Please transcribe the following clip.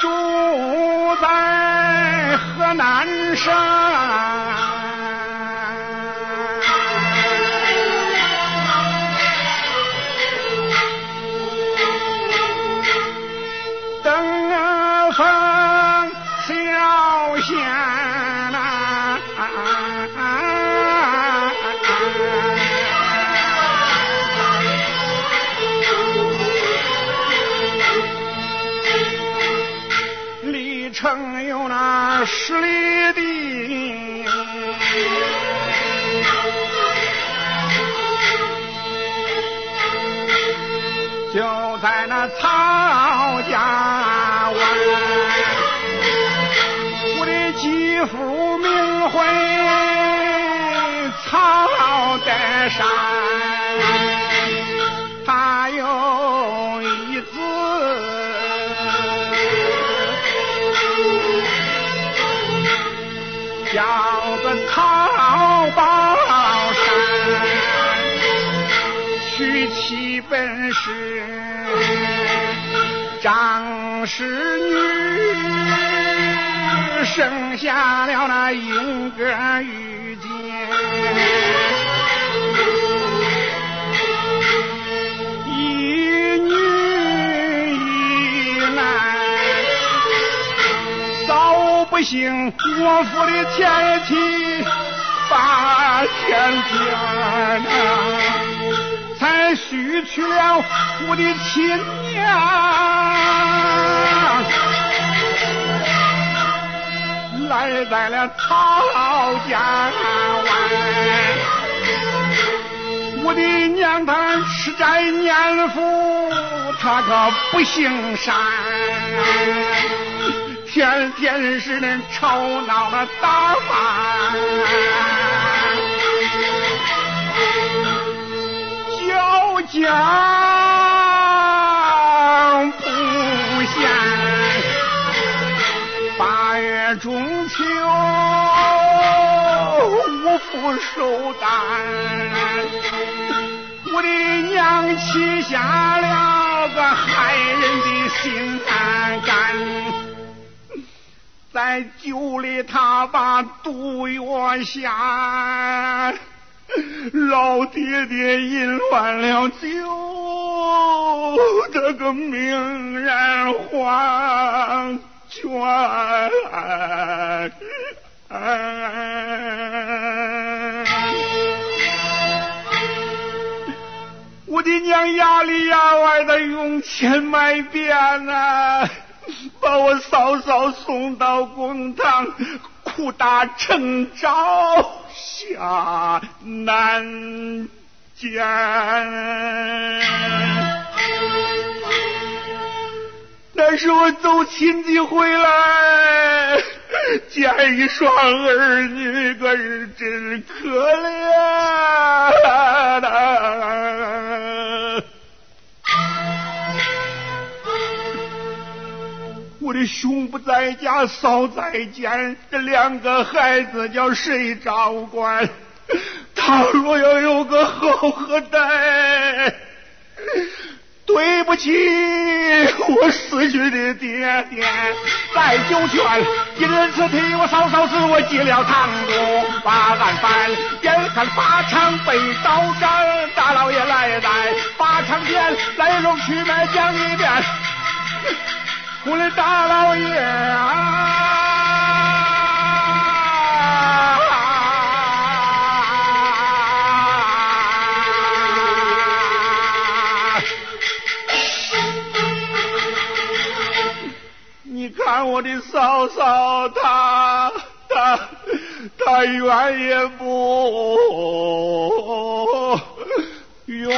住在河南省。城有那十里地，就在那曹家湾，我的继父名讳曹德山。他有曹宝山，娶妻本是张氏女，生下了那英格玉。早不幸我府的前妻。八千天呐，才许去了我的亲娘，来在了曹家湾。我的娘她吃斋念佛，她可不姓山。天天是那吵闹的打饭，叫家不闲。八月中秋无福寿担，我的起下了个害人的心肝肝。在酒里，他把毒药下，老爹爹饮完了酒，这个命人黄泉。娘牙里牙外的用钱买遍了。把我嫂嫂送到公堂，苦打成招下难见。那是我走亲戚回来，见一双儿女，可是真可怜。的兄不在家，嫂在监，这两个孩子叫谁照管？他若要有个好后代，对不起我死去的爹爹。在九泉，因此替我嫂嫂子，我进了堂屋，把案翻。眼看法场被刀斩，大老爷来在法场前，来龙去脉讲一遍。我的大老爷啊！你看我的嫂嫂，她她她愿也不愿。